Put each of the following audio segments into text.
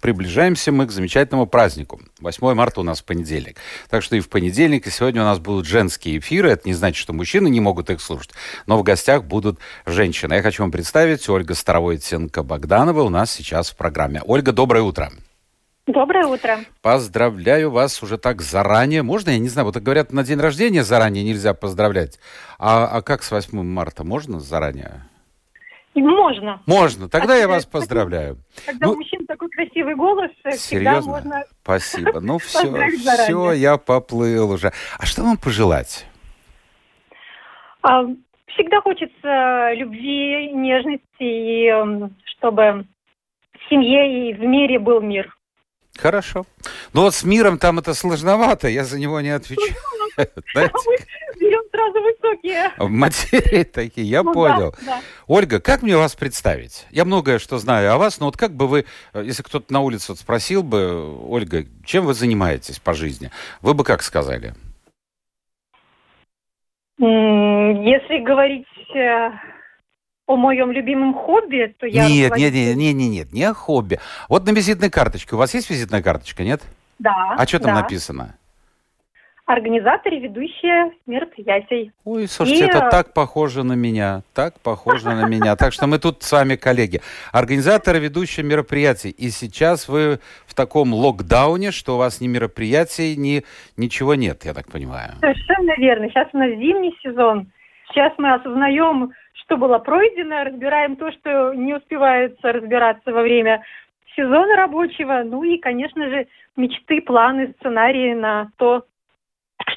приближаемся мы к замечательному празднику. 8 марта у нас понедельник. Так что и в понедельник, и сегодня у нас будут женские эфиры. Это не значит, что мужчины не могут их слушать. Но в гостях будут женщины. Я хочу вам представить Ольга Старовойтенко-Богданова у нас сейчас в программе. Ольга, доброе утро. Доброе утро. Поздравляю вас уже так заранее. Можно, я не знаю, вот говорят, на день рождения заранее нельзя поздравлять. А, а как с 8 марта? Можно заранее? Можно. Можно. Тогда а я вас поздравляю. Когда ну, у мужчин такой красивый голос, э, всегда серьезно? можно... Спасибо. Ну все, все, я поплыл уже. А что вам пожелать? А, всегда хочется любви, нежности, и эм, чтобы в семье и в мире был мир. Хорошо. Ну вот с миром там это сложновато, я за него не отвечаю. берем сразу высокие. Материи такие, я ну понял. Ольга, как мне вас представить? Я многое что знаю о вас, но вот как бы вы, э, если кто-то на улице спросил бы, Ольга, чем вы занимаетесь по жизни, вы бы как сказали? Если говорить э, о моем любимом хобби, то я... Нет, нет, нет, нет, нет, нет, не о хобби. Вот на визитной карточке. У вас есть визитная карточка, нет? Да. А что там да. написано? Организатор и ведущая мероприятий. Ой, слушайте, и... это э, так похоже на меня, так похоже на меня. Так что мы тут с вами коллеги. Организатор и ведущая мероприятий. И сейчас вы в таком локдауне, что у вас ни мероприятий, ни ничего нет, я так понимаю. Совершенно верно. Сейчас у нас зимний сезон. Сейчас мы осознаем что было пройдено, разбираем то, что не успевается разбираться во время сезона рабочего, ну и, конечно же, мечты, планы, сценарии на то,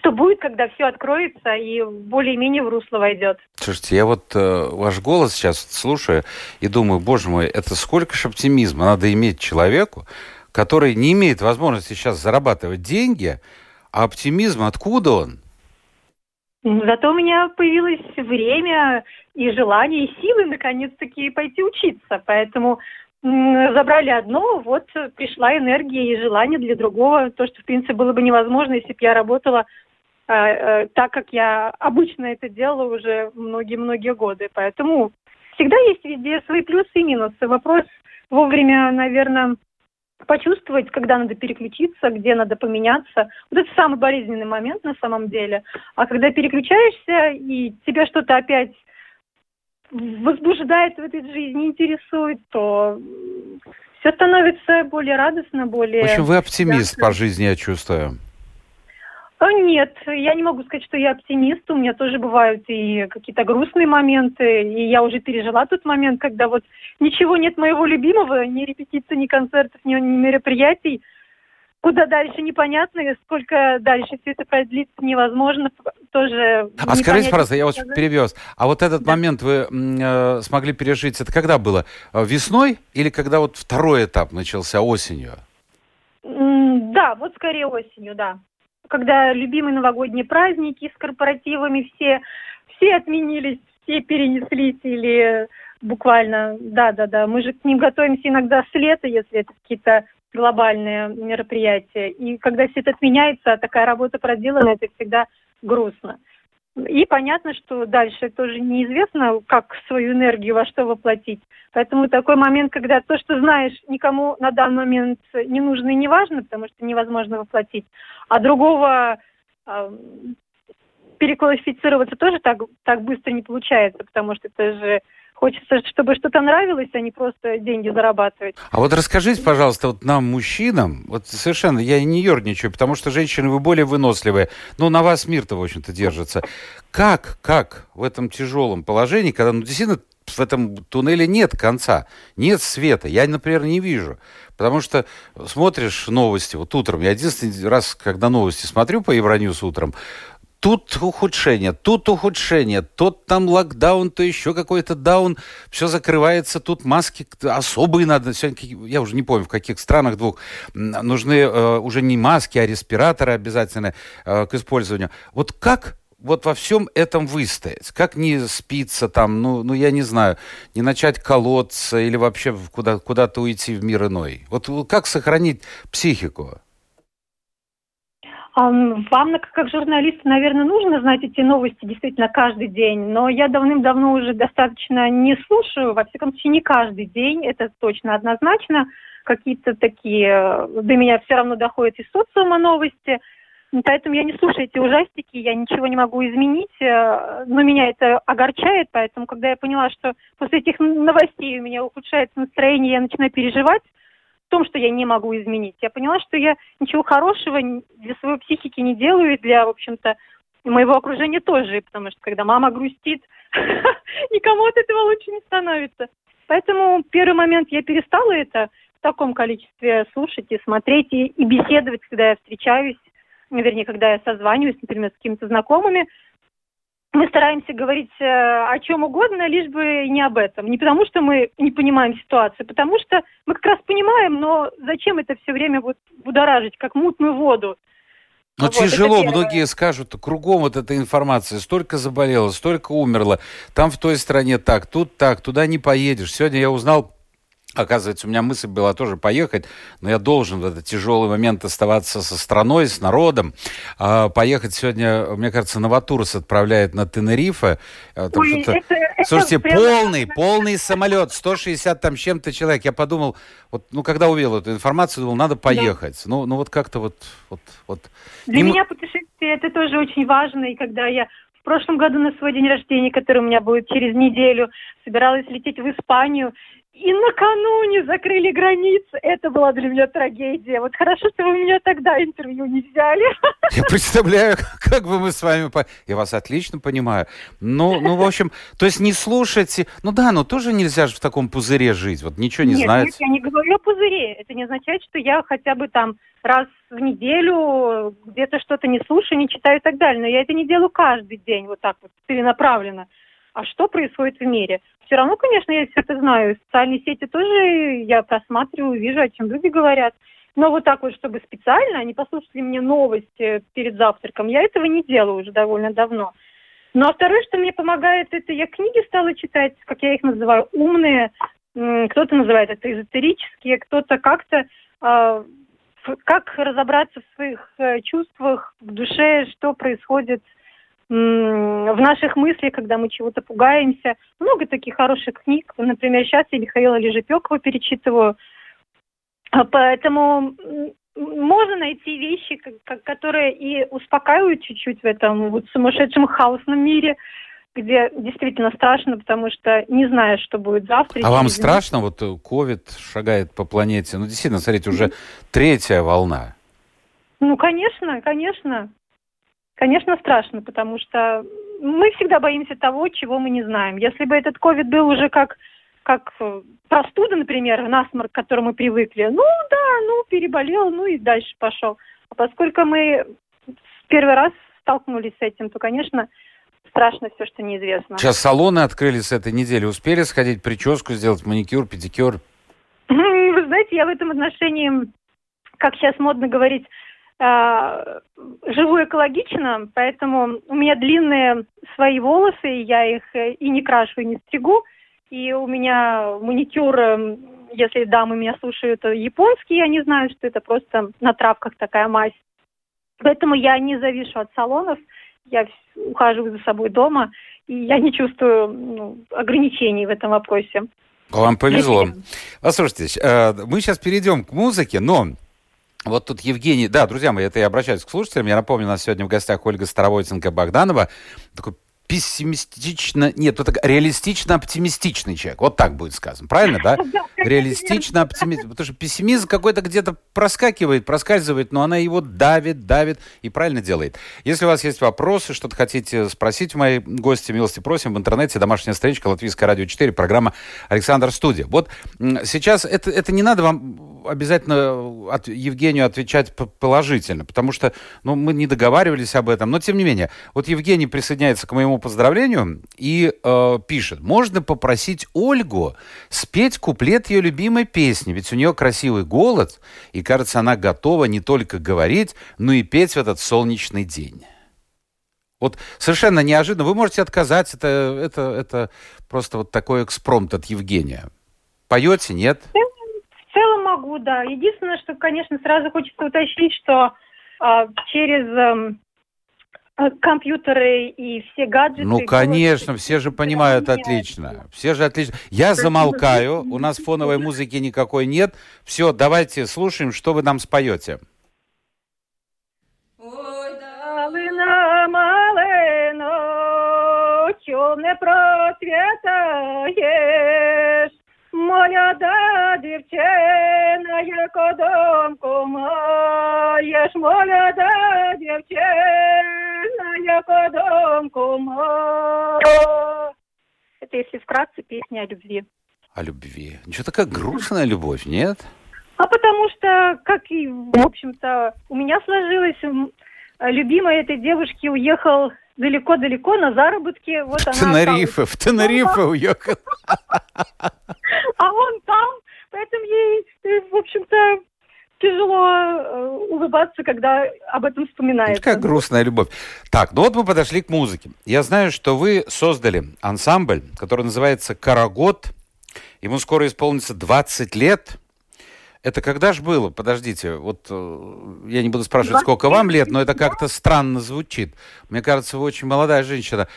что будет, когда все откроется и более-менее в русло войдет. Слушайте, я вот э, ваш голос сейчас слушаю и думаю, боже мой, это сколько же оптимизма надо иметь человеку, который не имеет возможности сейчас зарабатывать деньги, а оптимизм откуда он? Зато у меня появилось время и желание, и силы наконец-таки пойти учиться. Поэтому забрали одно, вот пришла энергия и желание для другого. То, что, в принципе, было бы невозможно, если бы я работала так, как я обычно это делала уже многие-многие годы. Поэтому всегда есть везде свои плюсы и минусы. Вопрос вовремя, наверное, почувствовать, когда надо переключиться, где надо поменяться. Вот это самый болезненный момент на самом деле. А когда переключаешься, и тебя что-то опять возбуждает в этой жизни, интересует, то все становится более радостно, более... В общем, вы оптимист по жизни, я чувствую. Нет, я не могу сказать, что я оптимист. У меня тоже бывают и какие-то грустные моменты. И я уже пережила тот момент, когда вот ничего нет моего любимого, ни репетиций, ни концертов, ни, ни мероприятий. Куда дальше непонятно, сколько дальше все это продлится невозможно. Тоже а скажите, пожалуйста, я вас перевез. А вот этот да. момент вы э, смогли пережить, это когда было? Э, весной или когда вот второй этап начался осенью? Да, вот скорее осенью, да когда любимые новогодние праздники с корпоративами все, все отменились, все перенеслись или буквально, да-да-да, мы же к ним готовимся иногда с лета, если это какие-то глобальные мероприятия. И когда все это отменяется, а такая работа проделана, это всегда грустно. И понятно, что дальше тоже неизвестно, как свою энергию во что воплотить. Поэтому такой момент, когда то, что знаешь, никому на данный момент не нужно и не важно, потому что невозможно воплотить, а другого э, переквалифицироваться тоже так, так быстро не получается, потому что это же Хочется, чтобы что-то нравилось, а не просто деньги зарабатывать. А вот расскажите, пожалуйста, вот нам, мужчинам, вот совершенно, я не ерничаю, потому что женщины, вы более выносливые, ну, на вас мир-то, в общем-то, держится. Как, как в этом тяжелом положении, когда, ну, действительно, в этом туннеле нет конца, нет света. Я, например, не вижу. Потому что смотришь новости, вот утром, я единственный раз, когда новости смотрю по Евроньюз утром, тут ухудшение, тут ухудшение, тот там локдаун, то еще какой-то даун, все закрывается, тут маски особые надо, я уже не помню, в каких странах двух, нужны э, уже не маски, а респираторы обязательно э, к использованию. Вот как вот во всем этом выстоять? Как не спиться там, ну, ну я не знаю, не начать колоться или вообще куда, куда-то уйти в мир иной? Вот как сохранить психику? Вам, как журналисту, наверное, нужно знать эти новости действительно каждый день, но я давным-давно уже достаточно не слушаю, во всяком случае, не каждый день, это точно однозначно. Какие-то такие э, до меня все равно доходят из социума новости, поэтому я не слушаю эти ужастики, я ничего не могу изменить, э, но меня это огорчает, поэтому когда я поняла, что после этих новостей у меня ухудшается настроение, я начинаю переживать, том, что я не могу изменить. Я поняла, что я ничего хорошего для своей психики не делаю, и для, в общем-то, моего окружения тоже, потому что когда мама грустит, никому от этого лучше не становится. Поэтому первый момент я перестала это в таком количестве слушать и смотреть, и, беседовать, когда я встречаюсь, вернее, когда я созваниваюсь, например, с какими-то знакомыми, мы стараемся говорить э, о чем угодно, лишь бы не об этом. Не потому, что мы не понимаем ситуацию, потому что мы как раз понимаем, но зачем это все время вот будоражить, как мутную воду? Но вот, тяжело, многие скажут, кругом вот эта информация, столько заболело, столько умерло, там в той стране так, тут так, туда не поедешь. Сегодня я узнал Оказывается, у меня мысль была тоже поехать, но я должен в этот тяжелый момент оставаться со страной, с народом. А, поехать сегодня, мне кажется, Новотурс отправляет на Тенерифе. А, Ой, это, это Слушайте, прямо... полный, полный самолет, 160 там чем-то человек. Я подумал, вот, ну, когда увидел эту информацию, думал, надо поехать. Да. Ну, ну, вот как-то вот... вот, вот. Для и меня путешествие это тоже очень важно, и когда я в прошлом году на свой день рождения, который у меня будет через неделю, собиралась лететь в Испанию, и накануне закрыли границы. Это была для меня трагедия. Вот хорошо, что вы меня тогда интервью не взяли. Я представляю, как бы мы с вами... Я вас отлично понимаю. Ну, ну, в общем, то есть не слушайте... Ну да, но тоже нельзя же в таком пузыре жить. Вот ничего не нет, знаете. Нет, я не говорю о пузыре. Это не означает, что я хотя бы там раз в неделю где-то что-то не слушаю, не читаю и так далее. Но я это не делаю каждый день вот так вот целенаправленно. А что происходит в мире? все равно, конечно, я все это знаю. Социальные сети тоже я просматриваю, вижу, о чем люди говорят. Но вот так вот, чтобы специально, они послушали мне новости перед завтраком, я этого не делаю уже довольно давно. Ну а второе, что мне помогает, это я книги стала читать, как я их называю, умные. Кто-то называет это эзотерические, кто-то как-то э, как разобраться в своих э, чувствах, в душе, что происходит в наших мыслях, когда мы чего-то пугаемся. Много таких хороших книг. Например, сейчас я Михаила Лежепекова перечитываю. А поэтому можно найти вещи, которые и успокаивают чуть-чуть в этом вот сумасшедшем хаосном мире, где действительно страшно, потому что не знаешь, что будет завтра. А вам страшно? Вот ковид шагает по планете. Ну, действительно, смотрите, уже третья волна. Ну, конечно, конечно. Конечно, страшно, потому что мы всегда боимся того, чего мы не знаем. Если бы этот ковид был уже как, как э, простуда, например, насморк, к которому мы привыкли, ну да, ну переболел, ну и дальше пошел. А поскольку мы первый раз столкнулись с этим, то, конечно, страшно все, что неизвестно. Сейчас салоны открылись с этой недели. Успели сходить прическу сделать, маникюр, педикюр? Вы знаете, я в этом отношении, как сейчас модно говорить, живу экологично, поэтому у меня длинные свои волосы, я их э, и не крашу, и не стригу. И у меня маникюр, эм, если дамы меня слушают, японский, они знают, что это просто на травках такая мазь. Поэтому я не завишу от салонов, я ухаживаю за собой дома, и я не чувствую ну, ограничений в этом вопросе. Вам повезло. Послушайте, э, мы сейчас перейдем к музыке, но вот тут Евгений, да, друзья мои, это я обращаюсь к слушателям. Я напомню, у нас сегодня в гостях Ольга Старовойтенко-Богданова, такой пессимистично, нет, это реалистично-оптимистичный человек. Вот так будет сказано. Правильно, да? Реалистично-оптимистичный. Потому что пессимизм какой-то где-то проскакивает, проскальзывает, но она его давит, давит и правильно делает. Если у вас есть вопросы, что-то хотите спросить у моей гости, милости просим, в интернете домашняя страничка Латвийское радио 4, программа Александр Студия. Вот сейчас это, это не надо вам обязательно от Евгению отвечать положительно, потому что ну, мы не договаривались об этом. Но тем не менее, вот Евгений присоединяется к моему поздравлению и э, пишет, можно попросить Ольгу спеть куплет ее любимой песни, ведь у нее красивый голос, и кажется, она готова не только говорить, но и петь в этот солнечный день. Вот совершенно неожиданно. Вы можете отказать. Это, это, это просто вот такой экспромт от Евгения. Поете, нет? В целом могу, да. Единственное, что, конечно, сразу хочется уточнить, что э, через эм, компьютеры и все гаджеты... Ну, конечно, все же понимают отлично. Все же отлично. Я замолкаю, у нас фоновой музыки никакой нет. Все, давайте слушаем, что вы нам споете. темне просвітаєш, молода дівчина, як домку маєш, молода дівчина, як домку маєш. Это если вкратце песня о любви. О любви. Ничего такая грустная любовь, нет? А потому что, как и, в общем-то, у меня сложилось, любимый этой девушки уехал далеко-далеко на заработки. Вот в Тенерифе, в Тенерифе уехал. Он там, поэтому ей, э, в общем-то, тяжело э, улыбаться, когда об этом вспоминается. Какая грустная любовь. Так, ну вот мы подошли к музыке. Я знаю, что вы создали ансамбль, который называется «Карагод». Ему скоро исполнится 20 лет. Это когда же было? Подождите, вот э, я не буду спрашивать, сколько вам лет, но это как-то странно звучит. Мне кажется, вы очень молодая женщина.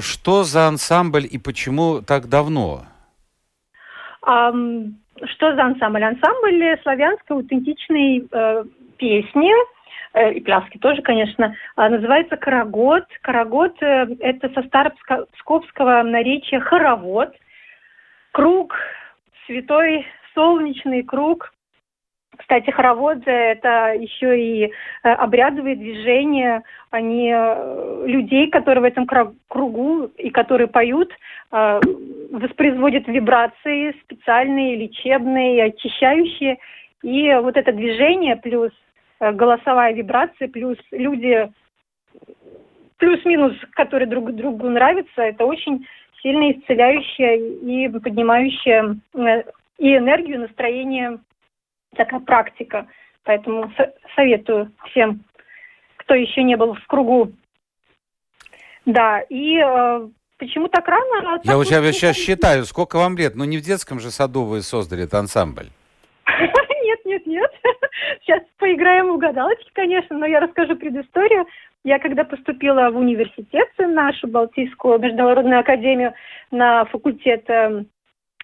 Что за ансамбль и почему так давно? Что за ансамбль? Ансамбль славянской аутентичной э, песни, э, и пляски тоже, конечно, э, называется «Карагод». «Карагод» э, — это со старопсковского наречия «хоровод», круг, святой солнечный круг, кстати, хороводы – это еще и э, обрядовые движения, они э, людей, которые в этом кругу и которые поют, э, воспроизводят вибрации специальные, лечебные, очищающие. И вот это движение плюс голосовая вибрация, плюс люди плюс-минус, которые друг другу нравятся, это очень сильно исцеляющее и поднимающее и энергию, настроение такая практика. Поэтому советую всем, кто еще не был в кругу. Да, и э, почему так рано? А Я вот сейчас, сейчас считаю, сколько вам лет? Ну, не в детском же саду вы создали этот ансамбль. Нет, нет, нет. Сейчас поиграем в угадалочки, конечно, но я расскажу предысторию. Я когда поступила в университет, нашу Балтийскую международную академию, на факультет эм,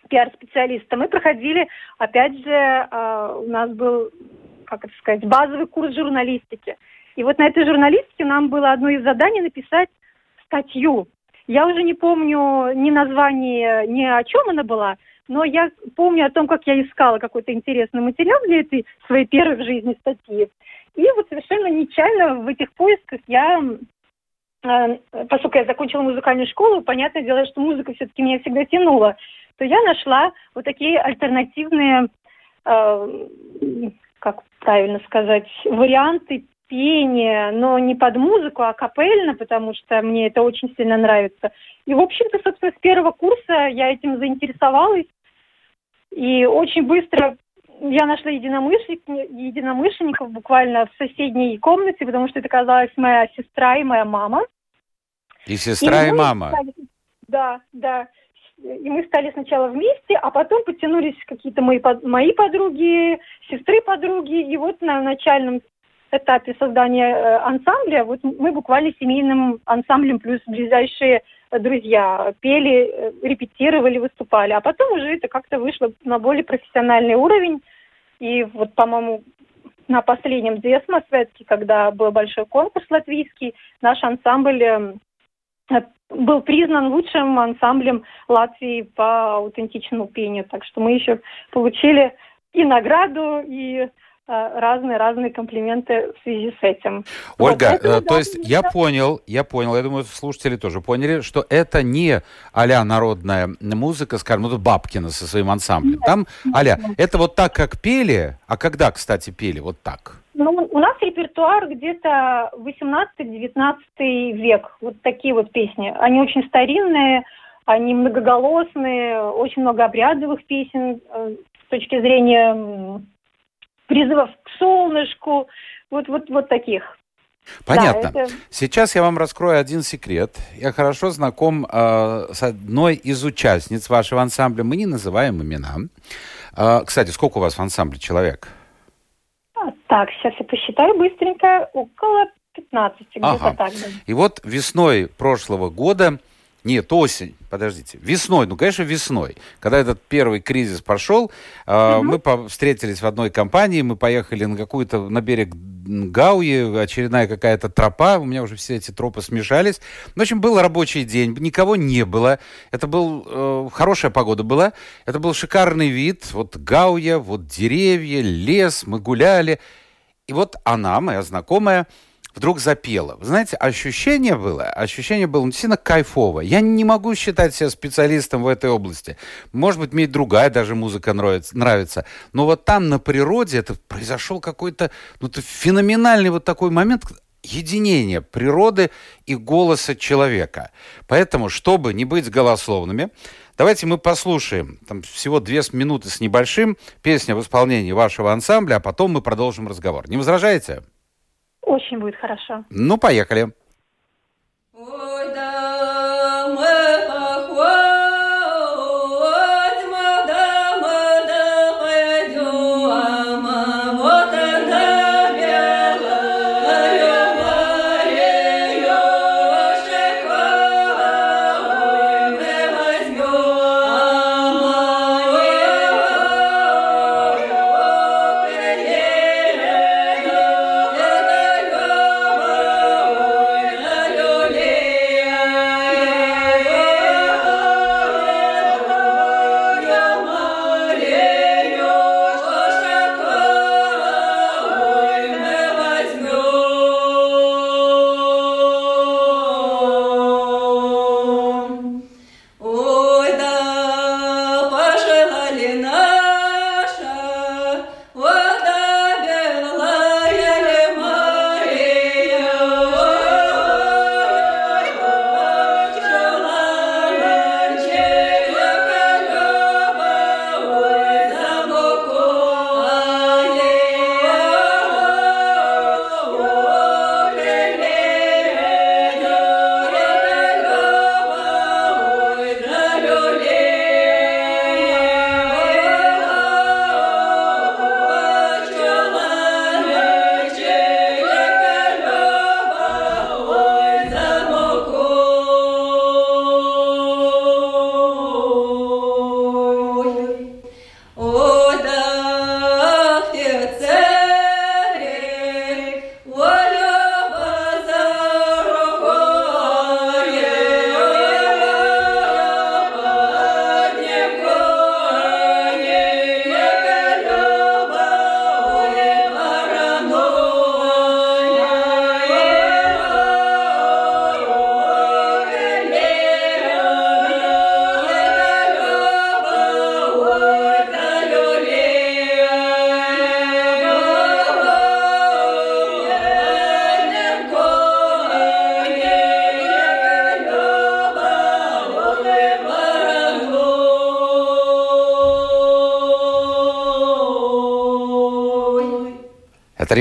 пиар-специалиста, мы проходили, опять же, э, у нас был, как это сказать, базовый курс журналистики. И вот на этой журналистике нам было одно из заданий написать статью. Я уже не помню ни название, ни о чем она была, но я помню о том, как я искала какой-то интересный материал для этой своей первой в жизни статьи. И вот совершенно нечаянно в этих поисках я, э, поскольку я закончила музыкальную школу, понятное дело, что музыка все-таки меня всегда тянула то я нашла вот такие альтернативные, э, как правильно сказать, варианты пения, но не под музыку, а капельно, потому что мне это очень сильно нравится. И, в общем-то, собственно, с первого курса я этим заинтересовалась. И очень быстро я нашла единомышленников, единомышленников буквально в соседней комнате, потому что это оказалась моя сестра и моя мама. И сестра, и, и мама. Да, да и мы стали сначала вместе, а потом подтянулись какие-то мои, мои подруги, сестры подруги, и вот на начальном этапе создания э, ансамбля, вот мы буквально семейным ансамблем плюс ближайшие друзья пели, э, репетировали, выступали, а потом уже это как-то вышло на более профессиональный уровень, и вот, по-моему, на последнем Десма Светке, когда был большой конкурс латвийский, наш ансамбль эм, был признан лучшим ансамблем Латвии по аутентичному пению. Так что мы еще получили и награду, и разные-разные комплименты в связи с этим. Ольга, вот, это, э, то да, есть я понял, я понял, я думаю, слушатели тоже поняли, что это не а народная музыка, скажем, ну, Бабкина со своим ансамблем. Нет, Там а это вот так, как пели, а когда, кстати, пели вот так? Ну, у нас репертуар где-то 18-19 век, вот такие вот песни. Они очень старинные, они многоголосные, очень много обрядовых песен э, с точки зрения призывов к солнышку, вот, вот, вот таких. Понятно. Да, это... Сейчас я вам раскрою один секрет. Я хорошо знаком э, с одной из участниц вашего ансамбля. Мы не называем имена. Э, кстати, сколько у вас в ансамбле человек? Так, сейчас я посчитаю быстренько. Около 15, где-то ага. так. Да. И вот весной прошлого года нет, осень, подождите. Весной, ну, конечно, весной. Когда этот первый кризис пошел, э, угу. мы встретились в одной компании, мы поехали на какую-то, на берег Гауи, очередная какая-то тропа, у меня уже все эти тропы смешались. В общем, был рабочий день, никого не было. Это был, э, хорошая погода была, это был шикарный вид. Вот Гауя, вот деревья, лес, мы гуляли. И вот она, моя знакомая, вдруг запела. Вы знаете, ощущение было, ощущение было действительно кайфовое. Я не могу считать себя специалистом в этой области. Может быть, мне другая даже музыка нравится. Но вот там на природе это произошел какой-то ну, феноменальный вот такой момент единения природы и голоса человека. Поэтому, чтобы не быть голословными, Давайте мы послушаем, там всего две минуты с небольшим, песня в исполнении вашего ансамбля, а потом мы продолжим разговор. Не возражаете? Очень будет хорошо. Ну, поехали.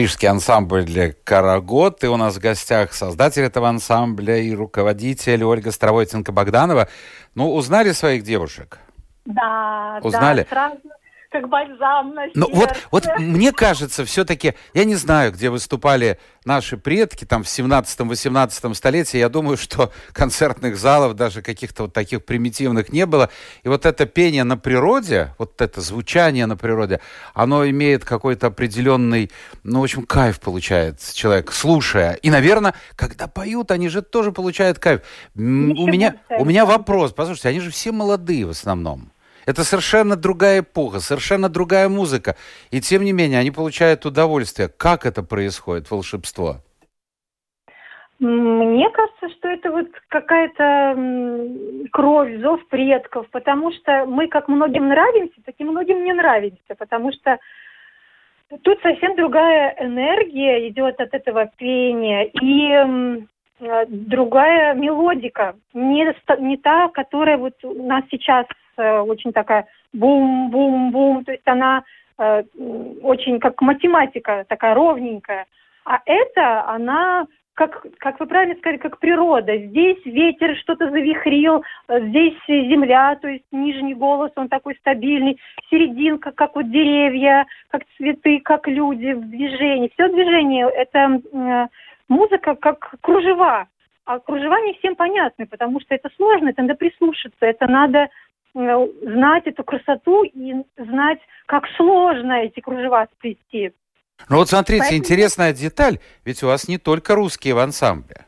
Рижский ансамбль Карагод. И у нас в гостях создатель этого ансамбля и руководитель Ольга Старовойтенко-Богданова. Ну, узнали своих девушек? Да, Узнали? да, сразу, бальзам на Ну вот, вот мне кажется, все-таки, я не знаю, где выступали наши предки, там в 17-18 столетии, я думаю, что концертных залов, даже каких-то вот таких примитивных не было. И вот это пение на природе, вот это звучание на природе, оно имеет какой-то определенный, ну, в общем, кайф получает человек, слушая. И, наверное, когда поют, они же тоже получают кайф. у меня, у меня вопрос, послушайте, они же все молодые в основном. Это совершенно другая эпоха, совершенно другая музыка. И тем не менее, они получают удовольствие. Как это происходит, волшебство? Мне кажется, что это вот какая-то кровь, зов предков, потому что мы как многим нравимся, так и многим не нравимся, потому что тут совсем другая энергия идет от этого пения и другая мелодика, не, не та, которая вот у нас сейчас Э, очень такая бум-бум-бум, то есть она э, очень как математика, такая ровненькая. А это она как, как вы правильно сказали, как природа. Здесь ветер что-то завихрил, здесь земля, то есть нижний голос, он такой стабильный, серединка, как вот деревья, как цветы, как люди в движении. Все движение – это э, музыка как кружева. А кружева не всем понятны, потому что это сложно, это надо прислушаться, это надо Э, знать эту красоту и знать, как сложно эти кружева сплести. Ну вот смотрите, Поэтому... интересная деталь, ведь у вас не только русские в ансамбле.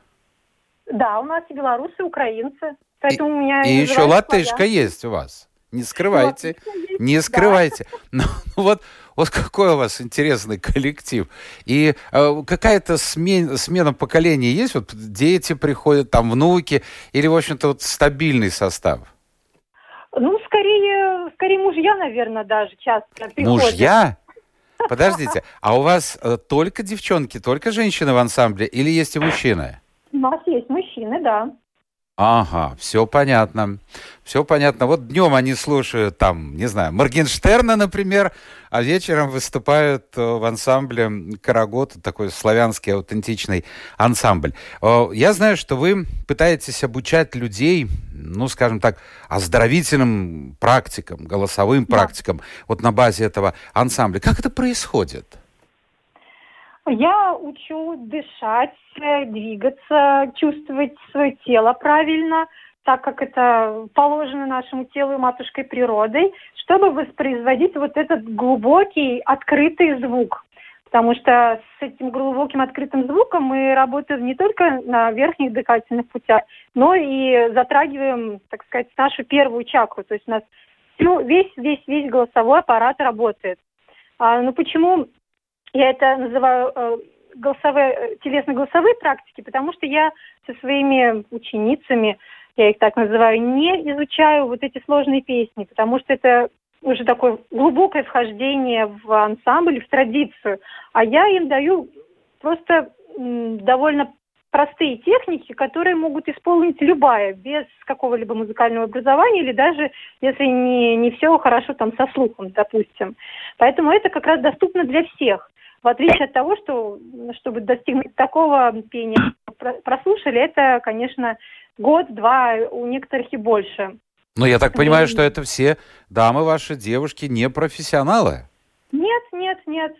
Да, у нас и белорусы, и украинцы. Поэтому и, у меня и еще латышка есть у вас. Не скрывайте, не скрывайте. Да. Ну, ну вот, вот какой у вас интересный коллектив. И э, какая-то смен, смена поколений есть? Вот дети приходят, там внуки, или, в общем-то, вот стабильный состав? Ну, скорее, скорее мужья, наверное, даже часто приходят. Мужья? Подождите, а у вас э, только девчонки, только женщины в ансамбле или есть и мужчины? У нас есть мужчины, да. Ага, все понятно. Все понятно. Вот днем они слушают там, не знаю, Моргенштерна, например, а вечером выступают э, в ансамбле Карагот, такой славянский аутентичный ансамбль. Я знаю, что вы пытаетесь обучать людей, ну, скажем так, оздоровительным практикам, голосовым да. практикам, вот на базе этого ансамбля. Как это происходит? Я учу дышать, двигаться, чувствовать свое тело правильно, так как это положено нашему телу и матушкой природой, чтобы воспроизводить вот этот глубокий, открытый звук. Потому что с этим глубоким открытым звуком мы работаем не только на верхних дыхательных путях, но и затрагиваем, так сказать, нашу первую чакру. То есть у нас весь, весь, весь голосовой аппарат работает. А, ну почему я это называю э, голосовые, э, телесно-голосовые практики, потому что я со своими ученицами, я их так называю, не изучаю вот эти сложные песни, потому что это уже такое глубокое вхождение в ансамбль, в традицию. А я им даю просто довольно простые техники, которые могут исполнить любая, без какого-либо музыкального образования, или даже если не, не все хорошо там со слухом, допустим. Поэтому это как раз доступно для всех. В отличие от того, что чтобы достигнуть такого пения, прослушали, это, конечно, год-два, у некоторых и больше. Но я так понимаю, что это все дамы ваши, девушки, не профессионалы? Нет, нет, нет.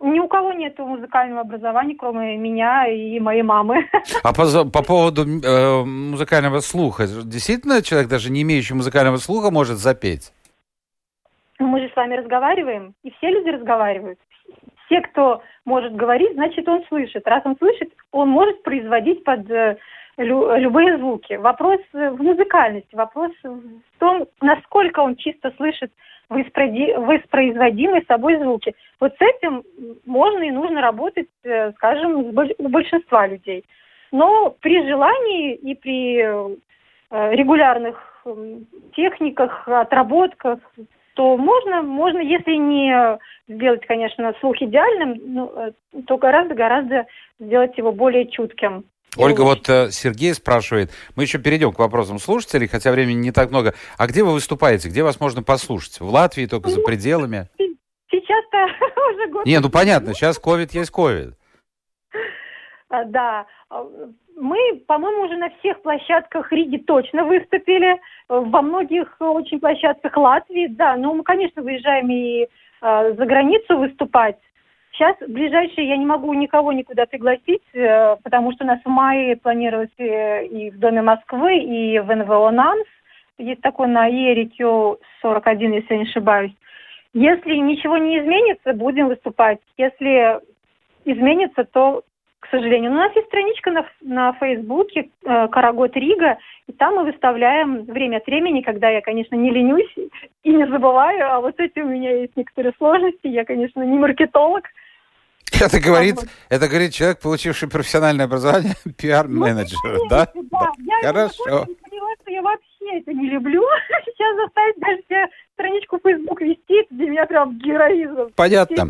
Ни у кого нет музыкального образования, кроме меня и моей мамы. А по, по поводу э, музыкального слуха, действительно человек, даже не имеющий музыкального слуха, может запеть? Мы же с вами разговариваем, и все люди разговаривают все, кто может говорить, значит, он слышит. Раз он слышит, он может производить под э, любые звуки. Вопрос в музыкальности, вопрос в том, насколько он чисто слышит воспроизводимые собой звуки. Вот с этим можно и нужно работать, э, скажем, у большинства людей. Но при желании и при э, регулярных техниках, отработках, то можно, можно, если не сделать, конечно, слух идеальным, ну, э, то гораздо-гораздо сделать его более чутким. Ольга, вот э, Сергей спрашивает, мы еще перейдем к вопросам слушателей, хотя времени не так много. А где вы выступаете? Где вас можно послушать? В Латвии, только за ну, пределами? Сейчас-то уже год. Не, ну понятно, сейчас ковид есть ковид. А, да, мы, по-моему, уже на всех площадках Риги точно выступили, во многих очень площадках Латвии, да, ну мы, конечно, выезжаем и э, за границу выступать. Сейчас ближайшие я не могу никого никуда пригласить, э, потому что у нас в мае планировалось э, и в Доме Москвы, и в НВО НАМС. Есть такой на ЕРИКЮ 41, если я не ошибаюсь. Если ничего не изменится, будем выступать. Если изменится, то к сожалению. Но у нас есть страничка на, на Фейсбуке э, «Карагод Рига», и там мы выставляем время от времени, когда я, конечно, не ленюсь и не забываю, а вот эти у меня есть некоторые сложности. Я, конечно, не маркетолог. Это говорит, это говорит человек, получивший профессиональное образование, пиар-менеджер, ну, да? Да, я Хорошо. поняла, что я вообще это не люблю. Сейчас заставить даже себя страничку Facebook вести, это для меня прям героизм. Понятно.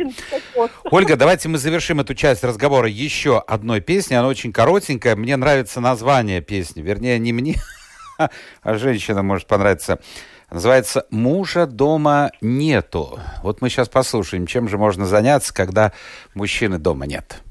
Ольга, давайте мы завершим эту часть разговора еще одной песней. Она очень коротенькая. Мне нравится название песни. Вернее, не мне, а женщина может понравиться. Называется «Мужа дома нету». Вот мы сейчас послушаем, чем же можно заняться, когда мужчины дома нет.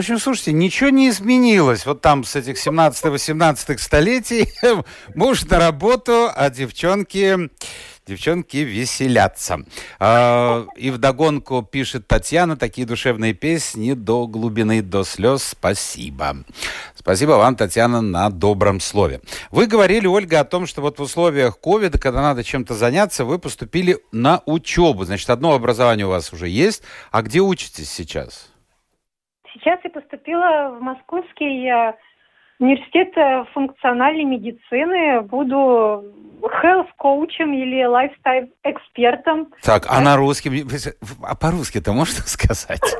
Общем, слушайте, ничего не изменилось. Вот там с этих 17-18 столетий муж на работу, а девчонки девчонки веселятся. А, и вдогонку пишет Татьяна такие душевные песни до глубины, до слез. Спасибо. Спасибо вам, Татьяна, на добром слове. Вы говорили, Ольга, о том, что вот в условиях ковида, когда надо чем-то заняться, вы поступили на учебу. Значит, одно образование у вас уже есть. А где учитесь сейчас? Сейчас я поступила в Московский университет э, функциональной медицины. Буду health коучем или lifestyle экспертом. Так, а на русском, а по-русски-то можно сказать?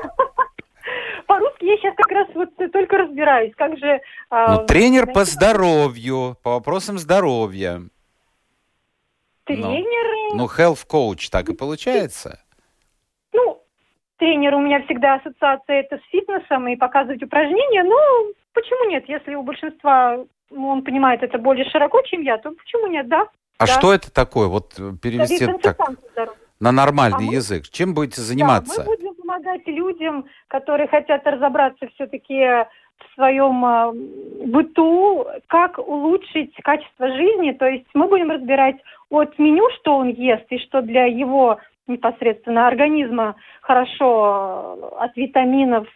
По-русски я сейчас как раз вот только разбираюсь, как же... А, ну, тренер по здоровью, по вопросам здоровья. Тренер... Ну, ну health coach, так и получается тренер у меня всегда ассоциация это с фитнесом и показывать упражнения. Ну, почему нет? Если у большинства ну, он понимает это более широко, чем я, то почему нет, да? А да. что это такое? Вот э, перевести так на нормальный а язык. Мы, Чем будете заниматься? Да, мы будем помогать людям, которые хотят разобраться все-таки в своем э, быту, как улучшить качество жизни. То есть мы будем разбирать от меню, что он ест и что для его непосредственно организма хорошо э, от витаминов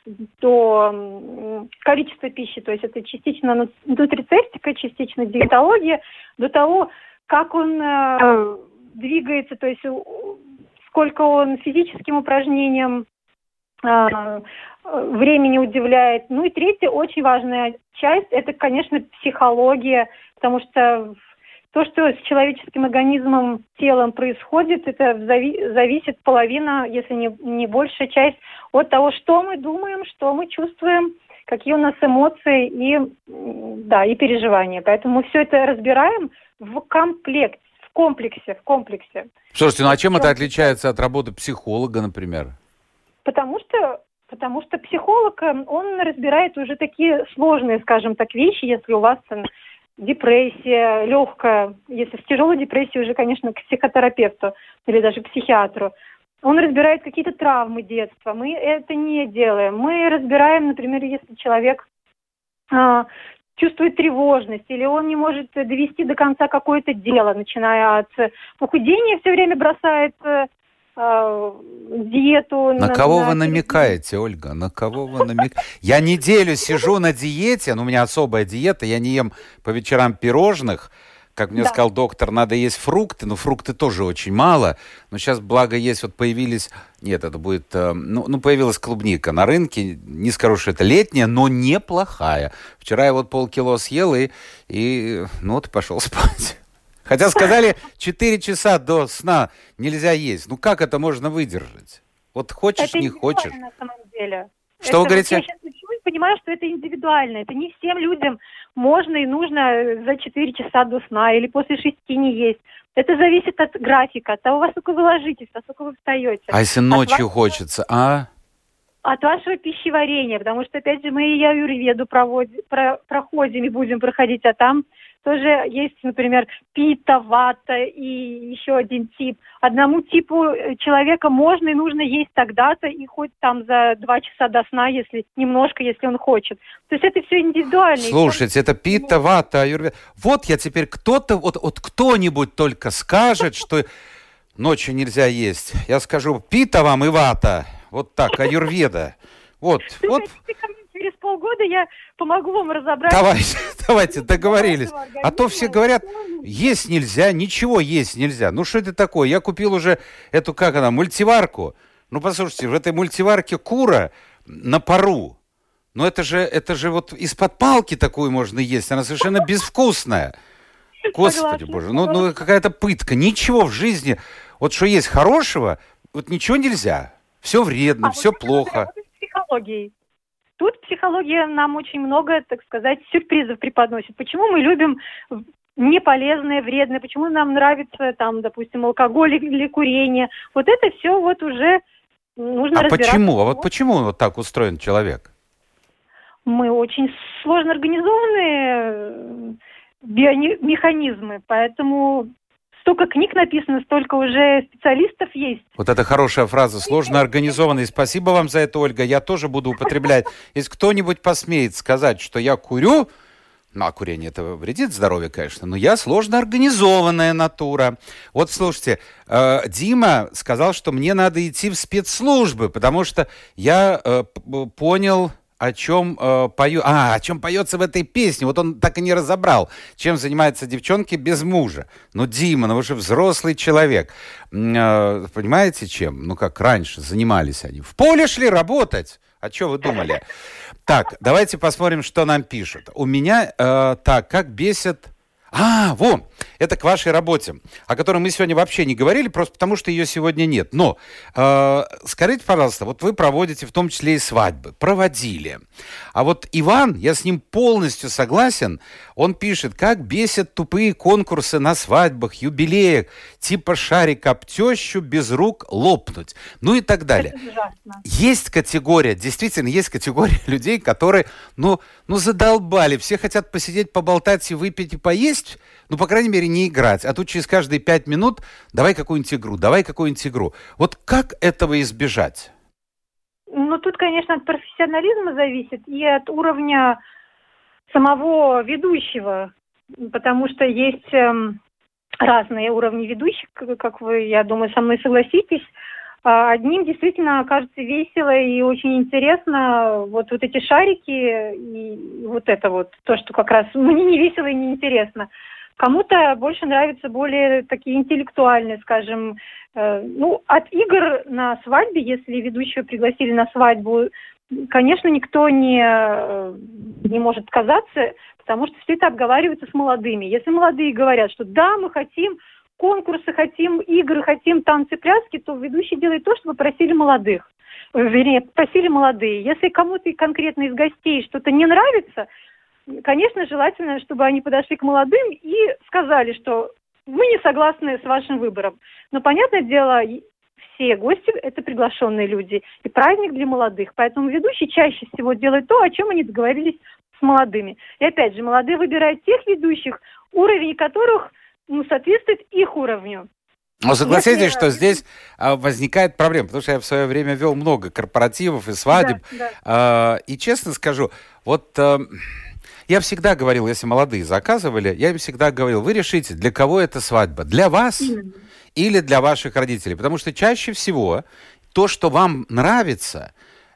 до количества пищи, то есть это частично нутрицептика, частично диетология, до того, как он э, двигается, то есть сколько он физическим упражнениям э, времени удивляет. Ну и третья очень важная часть, это, конечно, психология, потому что то, что с человеческим организмом, телом происходит, это зави- зависит половина, если не, не большая часть, от того, что мы думаем, что мы чувствуем какие у нас эмоции и, да, и переживания. Поэтому мы все это разбираем в комплекте, в комплексе, в комплексе. Слушайте, ну а чем это отличается от работы психолога, например? Потому что потому что психолог, э, он разбирает уже такие сложные, скажем так, вещи, если у вас там, депрессия легкая, если в тяжелой депрессии уже, конечно, к психотерапевту или даже к психиатру. Он разбирает какие-то травмы детства. Мы это не делаем. Мы разбираем, например, если человек а, чувствует тревожность, или он не может довести до конца какое-то дело, начиная от похудения, все время бросает э, э, диету. На, на кого на... вы намекаете, Ольга? На кого вы намекаете? Я неделю сижу на диете, но у меня особая диета, я не ем по вечерам пирожных, как мне да. сказал доктор, надо есть фрукты, но фрукты тоже очень мало. Но сейчас, благо, есть, вот появились... Нет, это будет... Э, ну, ну, появилась клубника на рынке. Не скажу, что это летняя, но неплохая. Вчера я вот полкило съел и, и ну, вот пошел спать. Хотя сказали, 4 часа до сна нельзя есть. Ну как это можно выдержать? Вот хочешь, это не хочешь. на самом деле. Что это вы говорите? Я сейчас понимаю, что это индивидуально. Это не всем людям можно и нужно за 4 часа до сна или после 6 не есть. Это зависит от графика, от того, во сколько вы ложитесь, во сколько вы встаете. А если ночью вашего... хочется, а? От вашего пищеварения, потому что, опять же, мы и аюрведу проводим, про, проходим и будем проходить, а там тоже есть, например, пита, вата и еще один тип. Одному типу э, человека можно и нужно есть тогда-то и хоть там за два часа до сна, если немножко, если он хочет. То есть это все индивидуально. Слушайте, это пита, вата, аюрведа. Вот я теперь кто-то, вот, вот кто-нибудь только скажет, что ночью нельзя есть. Я скажу, пита вам и вата. Вот так, аюрведа. Вот, вот полгода я помогу вам разобрать. Давайте, давайте, договорились. А то все говорят, есть нельзя, ничего есть нельзя. Ну что это такое? Я купил уже эту, как она, мультиварку. Ну послушайте, в этой мультиварке кура на пару. Но это же, это же вот из-под палки такую можно есть. Она совершенно безвкусная. Господи боже, ну, ну какая-то пытка. Ничего в жизни, вот что есть хорошего, вот ничего нельзя. Все вредно, а все вот плохо. Психологией. Тут психология нам очень много, так сказать, сюрпризов преподносит. Почему мы любим неполезное, вредное, почему нам нравится, там, допустим, алкоголь или курение. Вот это все вот уже нужно А почему? А вот почему вот так устроен человек? Мы очень сложно организованные э, биомеханизмы, поэтому столько книг написано, столько уже специалистов есть. Вот это хорошая фраза, сложно организованный. Спасибо вам за это, Ольга. Я тоже буду употреблять. Если кто-нибудь посмеет сказать, что я курю, ну, а курение это вредит здоровью, конечно, но я сложно организованная натура. Вот слушайте, э, Дима сказал, что мне надо идти в спецслужбы, потому что я э, понял о чем э, пою... А, о чем поется в этой песне. Вот он так и не разобрал, чем занимаются девчонки без мужа. Ну, Дима, ну вы же взрослый человек. Э, понимаете, чем? Ну, как раньше занимались они. В поле шли работать. А что вы думали? Так, давайте посмотрим, что нам пишут. У меня, э, так, как бесит а, во, это к вашей работе, о которой мы сегодня вообще не говорили, просто потому что ее сегодня нет. Но э, скажите, пожалуйста, вот вы проводите в том числе и свадьбы, проводили. А вот Иван, я с ним полностью согласен, он пишет, как бесят тупые конкурсы на свадьбах, юбилеях, типа шарик об тещу без рук лопнуть, ну и так далее. Есть категория, действительно, есть категория людей, которые, ну, ну задолбали, все хотят посидеть, поболтать и выпить и поесть, есть, ну, по крайней мере, не играть. А тут через каждые пять минут давай какую-нибудь игру, давай какую-нибудь игру. Вот как этого избежать? Ну, тут, конечно, от профессионализма зависит и от уровня самого ведущего, потому что есть эм, разные уровни ведущих, как вы, я думаю, со мной согласитесь. А одним действительно кажется весело и очень интересно вот, вот эти шарики и вот это вот, то, что как раз мне не весело и не интересно. Кому-то больше нравятся более такие интеллектуальные, скажем, э, ну, от игр на свадьбе, если ведущего пригласили на свадьбу, конечно, никто не, э, не может отказаться, потому что все это обговаривается с молодыми. Если молодые говорят, что да, мы хотим конкурсы хотим, игры хотим, танцы, пляски, то ведущий делает то, что попросили молодых. вернее, просили молодые. Если кому-то конкретно из гостей что-то не нравится, конечно, желательно, чтобы они подошли к молодым и сказали, что мы не согласны с вашим выбором. Но, понятное дело, все гости – это приглашенные люди. И праздник для молодых. Поэтому ведущий чаще всего делает то, о чем они договорились с молодыми. И опять же, молодые выбирают тех ведущих, уровень которых ну, соответствует их уровню. Но согласитесь, Если... что здесь а, возникает проблема, потому что я в свое время вел много корпоративов и свадеб. Да, да. А, и честно скажу, вот а, я всегда говорил, если молодые заказывали, я им всегда говорил, вы решите, для кого это свадьба, для вас. Или для ваших родителей. Потому что чаще всего то, что вам нравится,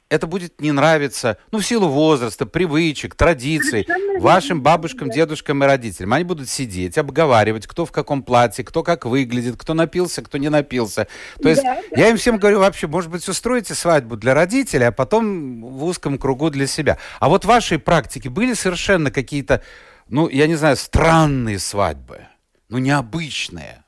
это будет не нравиться, ну, в силу возраста, привычек, традиций, вашим бабушкам, дедушкам и родителям. Они будут сидеть, обговаривать, кто в каком платье, кто как выглядит, кто напился, кто не напился. То есть да, я им всем говорю, вообще, может быть, устроите свадьбу для родителей, а потом в узком кругу для себя. А вот в вашей практике были совершенно какие-то, ну, я не знаю, странные свадьбы, ну, необычные?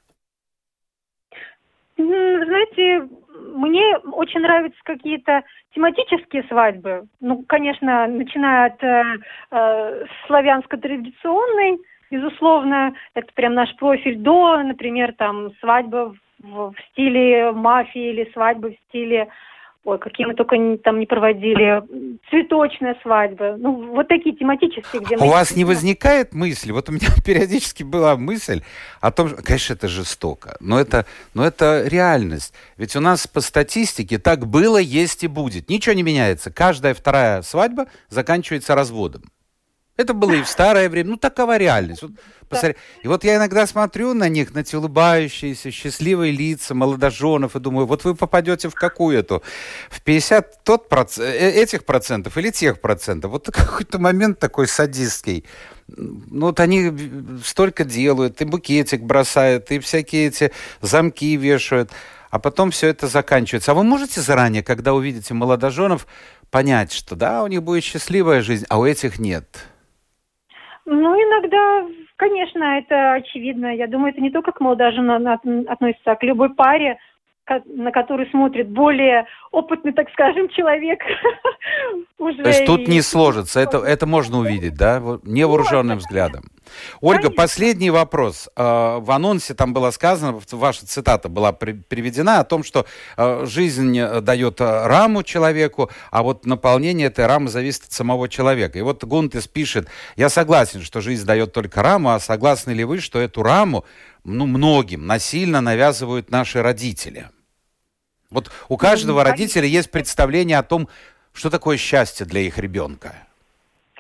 Знаете, мне очень нравятся какие-то тематические свадьбы. Ну, конечно, начиная от э, э, славянско-традиционной, безусловно, это прям наш профиль до, например, там свадьба в, в стиле мафии или свадьба в стиле ой, какие мы только там не проводили, цветочная свадьба, ну, вот такие тематические, где У вас не возникает мысли, вот у меня периодически была мысль о том, что, конечно, это жестоко, но это, но это реальность. Ведь у нас по статистике так было, есть и будет. Ничего не меняется. Каждая вторая свадьба заканчивается разводом. Это было и в старое время. Ну, такова реальность. Вот, посмотри. И вот я иногда смотрю на них, на эти улыбающиеся, счастливые лица молодоженов, и думаю, вот вы попадете в какую-то, в 50 тот проц... Э, этих процентов или тех процентов. Вот какой-то момент такой садистский. Ну, вот они столько делают, и букетик бросают, и всякие эти замки вешают, а потом все это заканчивается. А вы можете заранее, когда увидите молодоженов, понять, что да, у них будет счастливая жизнь, а у этих нет? Ну, иногда, конечно, это очевидно. Я думаю, это не только к молодоженам относится, а к любой паре, на который смотрит более опытный, так скажем, человек. Уже То есть тут не сложится, это, это можно увидеть, да, невооруженным взглядом. Ольга, Конечно. последний вопрос. А, в анонсе там было сказано, ваша цитата была приведена о том, что а, жизнь э, дает э, раму человеку, а вот наполнение этой рамы зависит от самого человека. И вот Гунтес пишет, я согласен, что жизнь дает только раму, а согласны ли вы, что эту раму ну, многим насильно навязывают наши родители? Вот у каждого родителя есть представление о том, что такое счастье для их ребенка.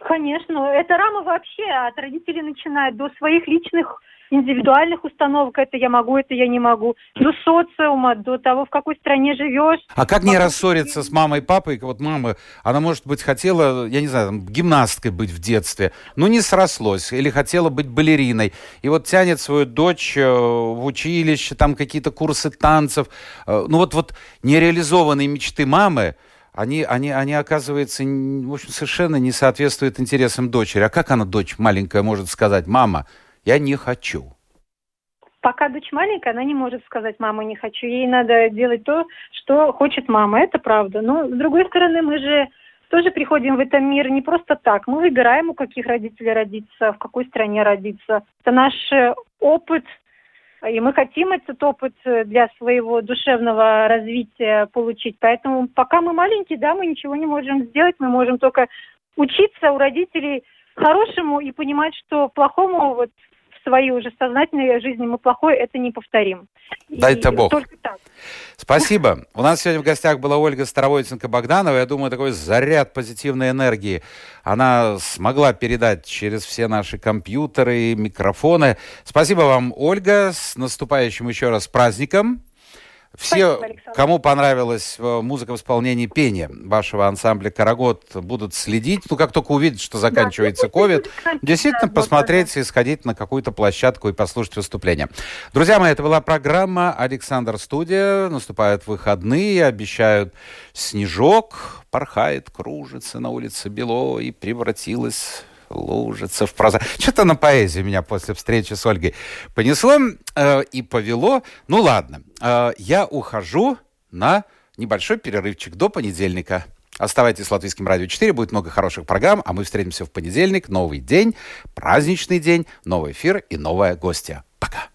Конечно, это рама вообще от родителей начинает до своих личных индивидуальных установок, это я могу, это я не могу, до социума, до того, в какой стране живешь. А как не рассориться с мамой и папой? Вот мама, она, может быть, хотела, я не знаю, там, гимнасткой быть в детстве, но не срослось, или хотела быть балериной, и вот тянет свою дочь э, в училище, там какие-то курсы танцев, э, ну вот, вот нереализованные мечты мамы, они, они, они, оказывается, в общем, совершенно не соответствуют интересам дочери. А как она, дочь маленькая, может сказать, мама, я не хочу? Пока дочь маленькая, она не может сказать, мама, не хочу. Ей надо делать то, что хочет мама. Это правда. Но, с другой стороны, мы же тоже приходим в этот мир не просто так. Мы выбираем, у каких родителей родиться, в какой стране родиться. Это наш э, опыт – и мы хотим этот опыт э, для своего душевного развития получить. Поэтому пока мы маленькие, да, мы ничего не можем сделать. Мы можем только учиться у родителей хорошему и понимать, что плохому вот в своей уже сознательной жизни мы плохое это не повторим. Дай-то Бог. Только так. Спасибо. У нас сегодня в гостях была Ольга Старовойтенко-Богданова. Я думаю, такой заряд позитивной энергии она смогла передать через все наши компьютеры и микрофоны. Спасибо вам, Ольга. С наступающим еще раз праздником. Все, Спасибо, кому понравилась э, музыка в исполнении пения вашего ансамбля «Карагод», будут следить. Ну, как только увидят, что заканчивается ковид, да, действительно посмотреть и сходить на какую-то площадку и послушать выступление. Друзья мои, это была программа «Александр Студия». Наступают выходные, обещают снежок, порхает, кружится на улице Бело и превратилась лужица в проза. Что-то на поэзию меня после встречи с Ольгой понесло э, и повело. Ну ладно, э, я ухожу на небольшой перерывчик до понедельника. Оставайтесь с Латвийским радио 4, будет много хороших программ, а мы встретимся в понедельник. Новый день, праздничный день, новый эфир и новая гостья. Пока.